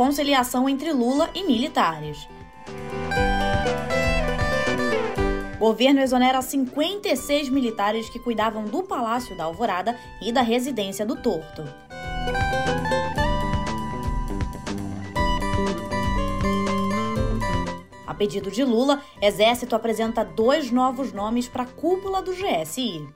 Conciliação entre Lula e militares. Governo exonera 56 militares que cuidavam do Palácio da Alvorada e da residência do Torto. A pedido de Lula, Exército apresenta dois novos nomes para a cúpula do GSI.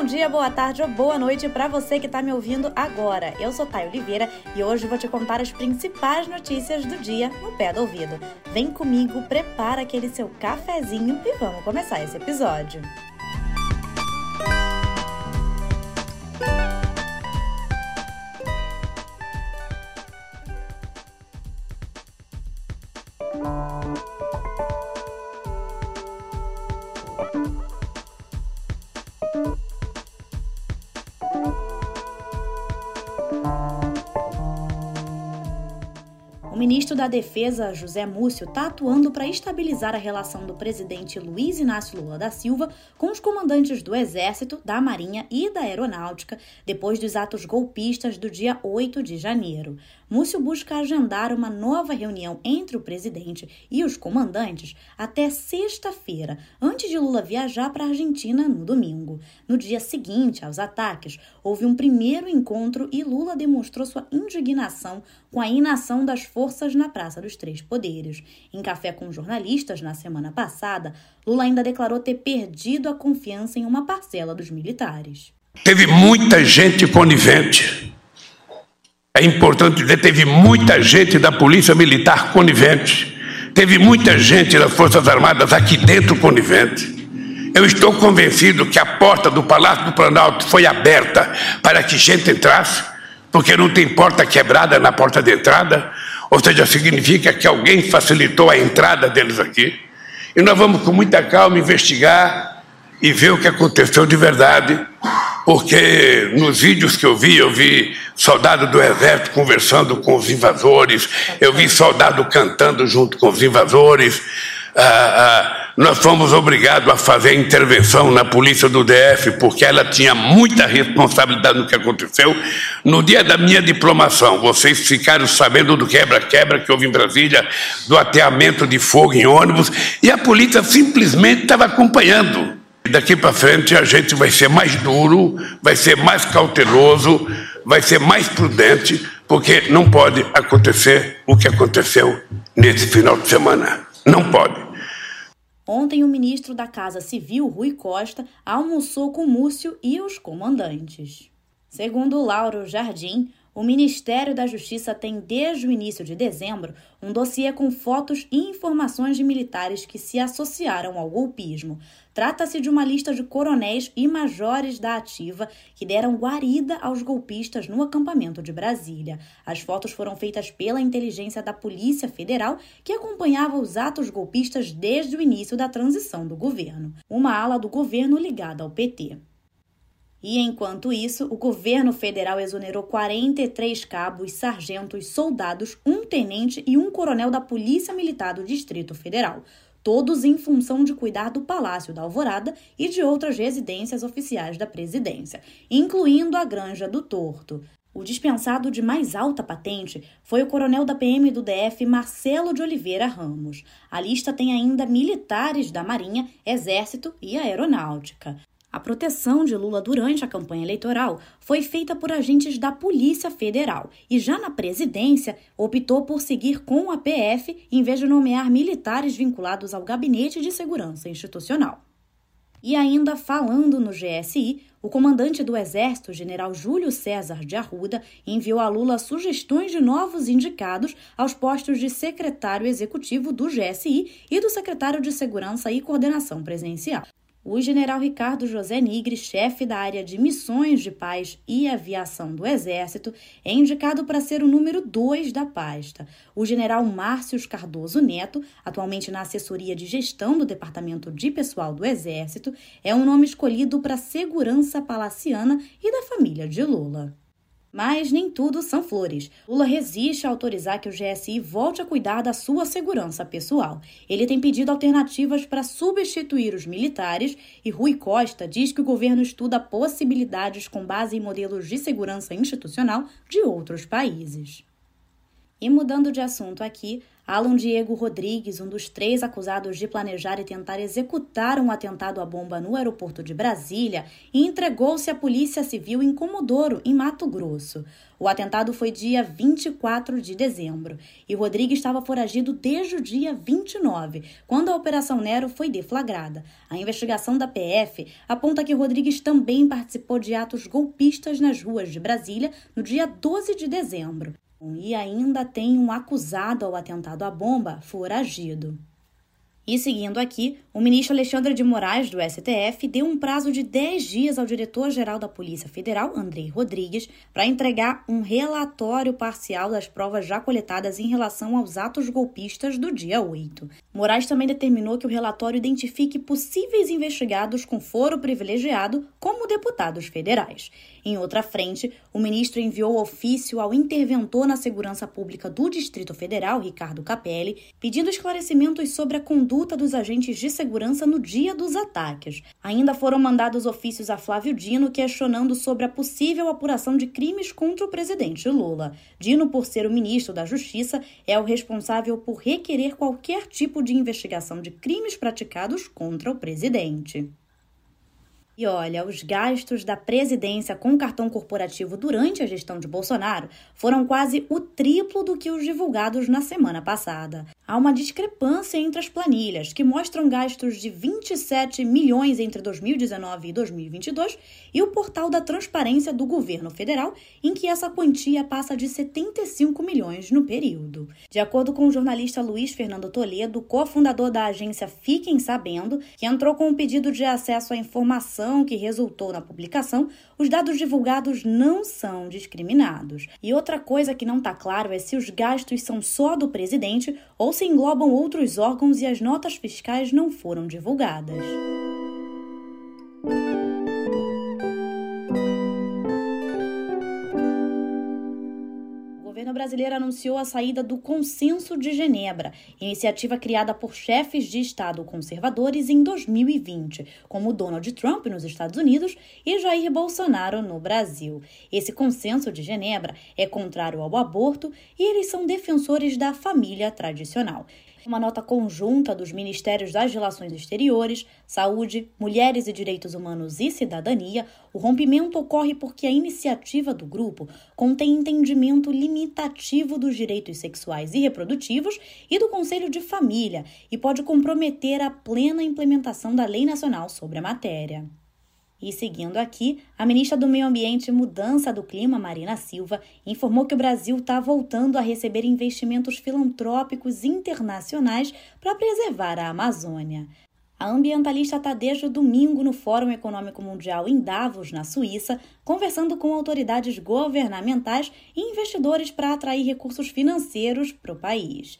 Bom dia, boa tarde ou boa noite para você que está me ouvindo agora. Eu sou Thay Oliveira e hoje vou te contar as principais notícias do dia no pé do ouvido. Vem comigo, prepara aquele seu cafezinho e vamos começar esse episódio. Ministro da Defesa, José Múcio, está atuando para estabilizar a relação do presidente Luiz Inácio Lula da Silva com os comandantes do Exército, da Marinha e da Aeronáutica depois dos atos golpistas do dia 8 de janeiro. Múcio busca agendar uma nova reunião entre o presidente e os comandantes até sexta-feira, antes de Lula viajar para a Argentina no domingo. No dia seguinte aos ataques, houve um primeiro encontro e Lula demonstrou sua indignação com a inação das forças na Praça dos Três Poderes. Em café com jornalistas na semana passada, Lula ainda declarou ter perdido a confiança em uma parcela dos militares. Teve muita gente conivente é importante dizer, teve muita gente da Polícia Militar conivente, teve muita gente das Forças Armadas aqui dentro conivente. Eu estou convencido que a porta do Palácio do Planalto foi aberta para que gente entrasse, porque não tem porta quebrada na porta de entrada, ou seja, significa que alguém facilitou a entrada deles aqui. E nós vamos com muita calma investigar e ver o que aconteceu de verdade porque nos vídeos que eu vi, eu vi soldado do exército conversando com os invasores, eu vi soldado cantando junto com os invasores. Ah, ah, nós fomos obrigados a fazer intervenção na polícia do DF, porque ela tinha muita responsabilidade no que aconteceu. No dia da minha diplomação, vocês ficaram sabendo do quebra-quebra que houve em Brasília, do ateamento de fogo em ônibus, e a polícia simplesmente estava acompanhando. Daqui para frente a gente vai ser mais duro, vai ser mais cauteloso, vai ser mais prudente, porque não pode acontecer o que aconteceu nesse final de semana. Não pode. Ontem, o ministro da Casa Civil, Rui Costa, almoçou com Múcio e os comandantes. Segundo Lauro Jardim, o Ministério da Justiça tem, desde o início de dezembro, um dossiê com fotos e informações de militares que se associaram ao golpismo. Trata-se de uma lista de coronéis e majores da ativa que deram guarida aos golpistas no acampamento de Brasília. As fotos foram feitas pela inteligência da Polícia Federal, que acompanhava os atos golpistas desde o início da transição do governo. Uma ala do governo ligada ao PT. E enquanto isso, o governo federal exonerou 43 cabos, sargentos, soldados, um tenente e um coronel da Polícia Militar do Distrito Federal, todos em função de cuidar do Palácio da Alvorada e de outras residências oficiais da presidência, incluindo a Granja do Torto. O dispensado de mais alta patente foi o coronel da PM do DF, Marcelo de Oliveira Ramos. A lista tem ainda militares da Marinha, Exército e Aeronáutica. A proteção de Lula durante a campanha eleitoral foi feita por agentes da Polícia Federal e, já na presidência, optou por seguir com a PF em vez de nomear militares vinculados ao Gabinete de Segurança Institucional. E ainda falando no GSI, o comandante do Exército, general Júlio César de Arruda, enviou a Lula sugestões de novos indicados aos postos de secretário executivo do GSI e do secretário de Segurança e Coordenação Presidencial. O general Ricardo José Nigre, chefe da área de missões de paz e aviação do Exército, é indicado para ser o número 2 da pasta. O general Márcio Cardoso Neto, atualmente na assessoria de gestão do Departamento de Pessoal do Exército, é um nome escolhido para a segurança palaciana e da família de Lula. Mas nem tudo são flores. Lula resiste a autorizar que o GSI volte a cuidar da sua segurança pessoal. Ele tem pedido alternativas para substituir os militares e Rui Costa diz que o governo estuda possibilidades com base em modelos de segurança institucional de outros países. E mudando de assunto aqui, Alan Diego Rodrigues, um dos três acusados de planejar e tentar executar um atentado à bomba no aeroporto de Brasília, entregou-se à Polícia Civil em Comodoro, em Mato Grosso. O atentado foi dia 24 de dezembro e Rodrigues estava foragido desde o dia 29, quando a Operação Nero foi deflagrada. A investigação da PF aponta que Rodrigues também participou de atos golpistas nas ruas de Brasília no dia 12 de dezembro. E ainda tem um acusado ao atentado à bomba foragido. E seguindo aqui, o ministro Alexandre de Moraes, do STF, deu um prazo de 10 dias ao diretor-geral da Polícia Federal, Andrei Rodrigues, para entregar um relatório parcial das provas já coletadas em relação aos atos golpistas do dia 8. Moraes também determinou que o relatório identifique possíveis investigados com foro privilegiado como deputados federais. Em outra frente, o ministro enviou ofício ao interventor na segurança pública do Distrito Federal, Ricardo Capelli, pedindo esclarecimentos sobre a conduta dos agentes de segurança no dia dos ataques. Ainda foram mandados ofícios a Flávio Dino questionando sobre a possível apuração de crimes contra o presidente Lula. Dino, por ser o ministro da Justiça, é o responsável por requerer qualquer tipo de investigação de crimes praticados contra o presidente. E olha, os gastos da presidência com cartão corporativo durante a gestão de Bolsonaro foram quase o triplo do que os divulgados na semana passada há uma discrepância entre as planilhas, que mostram gastos de 27 milhões entre 2019 e 2022, e o portal da transparência do governo federal, em que essa quantia passa de 75 milhões no período. De acordo com o jornalista Luiz Fernando Toledo, cofundador da agência Fiquem Sabendo, que entrou com um pedido de acesso à informação que resultou na publicação, os dados divulgados não são discriminados. E outra coisa que não está claro é se os gastos são só do presidente ou se englobam outros órgãos e as notas fiscais não foram divulgadas. Governo brasileiro anunciou a saída do Consenso de Genebra, iniciativa criada por chefes de Estado conservadores em 2020, como Donald Trump nos Estados Unidos e Jair Bolsonaro no Brasil. Esse Consenso de Genebra é contrário ao aborto e eles são defensores da família tradicional uma nota conjunta dos Ministérios das Relações Exteriores, Saúde, Mulheres e Direitos Humanos e Cidadania, o rompimento ocorre porque a iniciativa do grupo contém entendimento limitativo dos direitos sexuais e reprodutivos e do Conselho de Família e pode comprometer a plena implementação da Lei Nacional sobre a matéria. E seguindo aqui, a ministra do Meio Ambiente e Mudança do Clima, Marina Silva, informou que o Brasil está voltando a receber investimentos filantrópicos internacionais para preservar a Amazônia. A ambientalista está desde o domingo no Fórum Econômico Mundial em Davos, na Suíça, conversando com autoridades governamentais e investidores para atrair recursos financeiros para o país.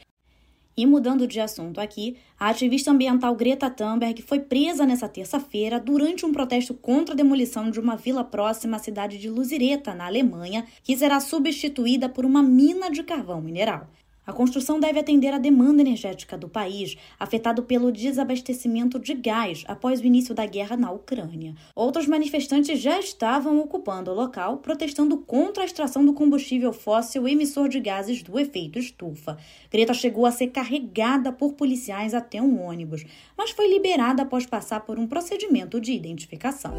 E mudando de assunto aqui, a ativista ambiental Greta Thunberg foi presa nessa terça-feira durante um protesto contra a demolição de uma vila próxima à cidade de Luzireta, na Alemanha, que será substituída por uma mina de carvão mineral. A construção deve atender à demanda energética do país, afetado pelo desabastecimento de gás após o início da guerra na Ucrânia. Outros manifestantes já estavam ocupando o local, protestando contra a extração do combustível fóssil emissor de gases do efeito estufa. Greta chegou a ser carregada por policiais até um ônibus, mas foi liberada após passar por um procedimento de identificação.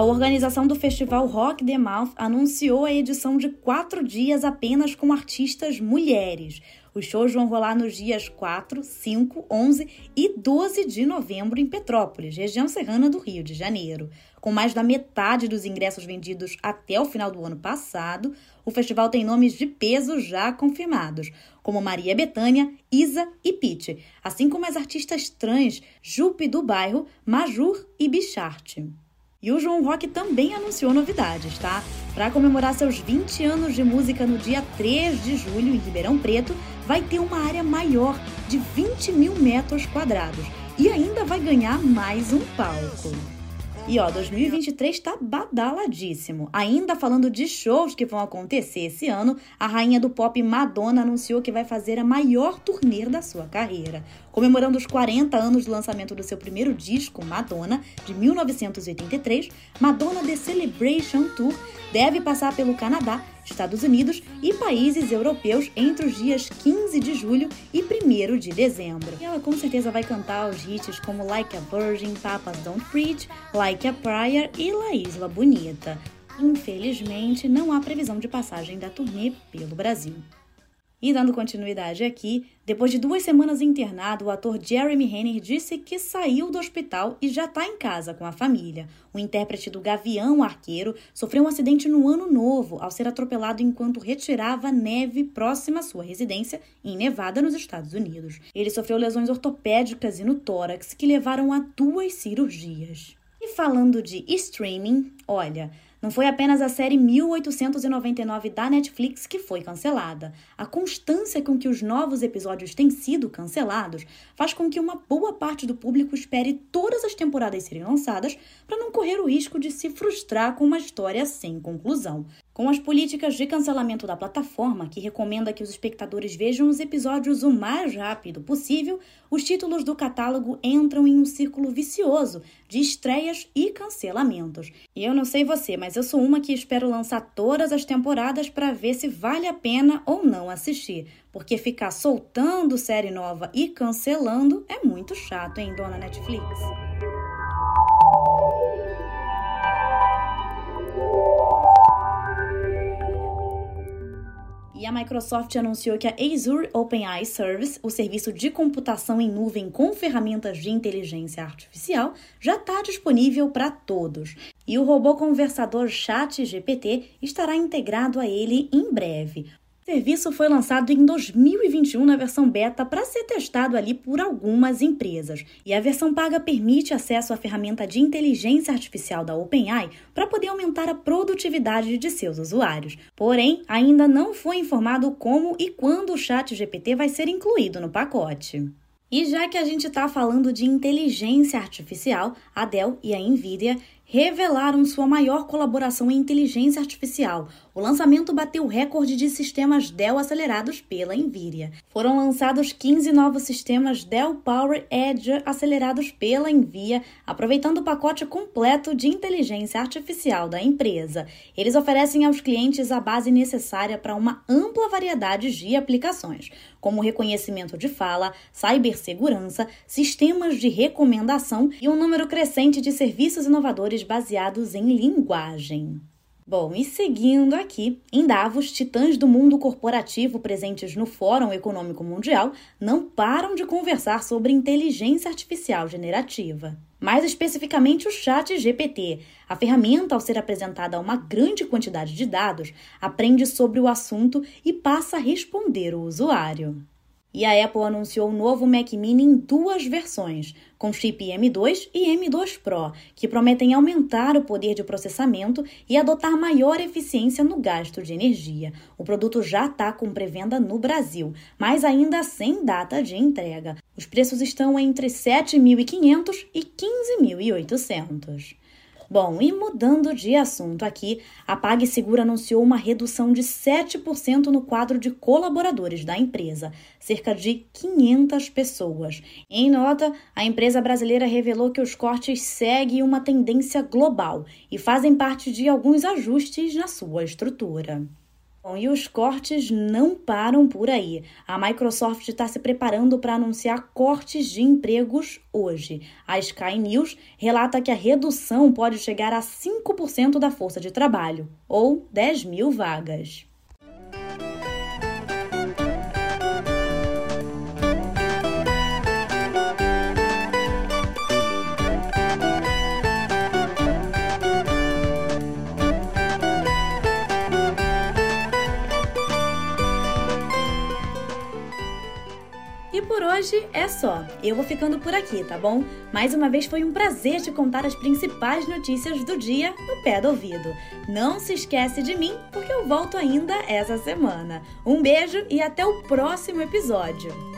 A organização do festival Rock the Mouth anunciou a edição de quatro dias apenas com artistas mulheres. Os shows vão rolar nos dias 4, 5, 11 e 12 de novembro em Petrópolis, região serrana do Rio de Janeiro. Com mais da metade dos ingressos vendidos até o final do ano passado, o festival tem nomes de peso já confirmados, como Maria Bethânia, Isa e Pete, assim como as artistas trans Jupe do Bairro, Majur e Bicharte. E o João Rock também anunciou novidades, tá? Para comemorar seus 20 anos de música no dia 3 de julho, em Ribeirão Preto, vai ter uma área maior de 20 mil metros quadrados e ainda vai ganhar mais um palco. E ó, 2023 tá badaladíssimo. Ainda falando de shows que vão acontecer esse ano, a rainha do pop Madonna anunciou que vai fazer a maior turnê da sua carreira. Comemorando os 40 anos do lançamento do seu primeiro disco, Madonna, de 1983, Madonna The Celebration Tour deve passar pelo Canadá, Estados Unidos e países europeus entre os dias 15 de julho e 1 de dezembro. E ela com certeza vai cantar os hits como Like a Virgin, Papas Don't Preach, Like a Prayer e La Isla Bonita. Infelizmente, não há previsão de passagem da turnê pelo Brasil. E dando continuidade aqui, depois de duas semanas internado, o ator Jeremy Renner disse que saiu do hospital e já está em casa com a família. O intérprete do Gavião Arqueiro sofreu um acidente no ano novo ao ser atropelado enquanto retirava neve próxima à sua residência em Nevada, nos Estados Unidos. Ele sofreu lesões ortopédicas e no tórax que levaram a duas cirurgias. E falando de streaming, olha. Não foi apenas a série 1899 da Netflix que foi cancelada. A constância com que os novos episódios têm sido cancelados faz com que uma boa parte do público espere todas as temporadas serem lançadas para não correr o risco de se frustrar com uma história sem conclusão. Com as políticas de cancelamento da plataforma, que recomenda que os espectadores vejam os episódios o mais rápido possível, os títulos do catálogo entram em um círculo vicioso de estreias e cancelamentos. E eu não sei você, mas eu sou uma que espero lançar todas as temporadas para ver se vale a pena ou não assistir, porque ficar soltando série nova e cancelando é muito chato, hein, dona Netflix? E a Microsoft anunciou que a Azure OpenAI Service, o serviço de computação em nuvem com ferramentas de inteligência artificial, já está disponível para todos. E o robô conversador ChatGPT estará integrado a ele em breve. O serviço foi lançado em 2021 na versão beta para ser testado ali por algumas empresas. E a versão paga permite acesso à ferramenta de inteligência artificial da OpenAI para poder aumentar a produtividade de seus usuários. Porém, ainda não foi informado como e quando o Chat GPT vai ser incluído no pacote. E já que a gente está falando de inteligência artificial, a Dell e a Nvidia revelaram sua maior colaboração em inteligência artificial. O lançamento bateu o recorde de sistemas Dell acelerados pela Nvidia. Foram lançados 15 novos sistemas Dell Power Edge acelerados pela Nvidia, aproveitando o pacote completo de inteligência artificial da empresa. Eles oferecem aos clientes a base necessária para uma ampla variedade de aplicações, como reconhecimento de fala, cibersegurança, sistemas de recomendação e um número crescente de serviços inovadores baseados em linguagem. Bom, e seguindo aqui, em Davos, titãs do mundo corporativo presentes no Fórum Econômico Mundial não param de conversar sobre inteligência artificial generativa. Mais especificamente o Chat GPT. A ferramenta, ao ser apresentada a uma grande quantidade de dados, aprende sobre o assunto e passa a responder o usuário. E a Apple anunciou o novo Mac Mini em duas versões, com chip M2 e M2 Pro, que prometem aumentar o poder de processamento e adotar maior eficiência no gasto de energia. O produto já está com pré-venda no Brasil, mas ainda sem data de entrega. Os preços estão entre 7.500 e 15.800. Bom, e mudando de assunto aqui, a PagSeguro anunciou uma redução de 7% no quadro de colaboradores da empresa, cerca de 500 pessoas. Em nota, a empresa brasileira revelou que os cortes seguem uma tendência global e fazem parte de alguns ajustes na sua estrutura. Bom, e os cortes não param por aí. A Microsoft está se preparando para anunciar cortes de empregos hoje. A Sky News relata que a redução pode chegar a 5% da força de trabalho, ou 10 mil vagas. Hoje é só. Eu vou ficando por aqui, tá bom? Mais uma vez foi um prazer te contar as principais notícias do dia no pé do ouvido. Não se esquece de mim, porque eu volto ainda essa semana. Um beijo e até o próximo episódio.